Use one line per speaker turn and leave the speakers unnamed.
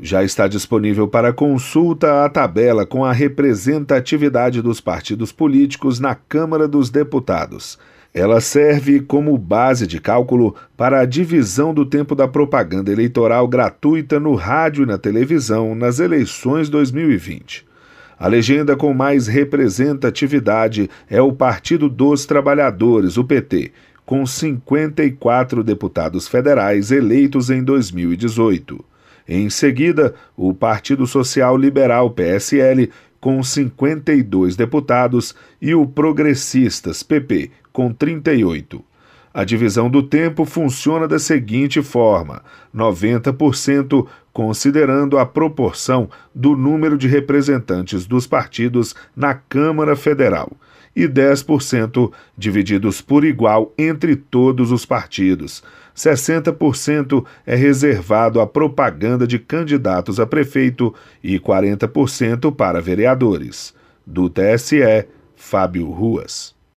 Já está disponível para consulta a tabela com a representatividade dos partidos políticos na Câmara dos Deputados. Ela serve como base de cálculo para a divisão do tempo da propaganda eleitoral gratuita no rádio e na televisão nas eleições 2020. A legenda com mais representatividade é o Partido dos Trabalhadores, o PT, com 54 deputados federais eleitos em 2018. Em seguida, o Partido Social Liberal PSL, com 52 deputados, e o Progressistas PP, com 38. A divisão do tempo funciona da seguinte forma: 90% considerando a proporção do número de representantes dos partidos na Câmara Federal e 10% divididos por igual entre todos os partidos. 60% é reservado à propaganda de candidatos a prefeito e 40% para vereadores. Do TSE, Fábio Ruas.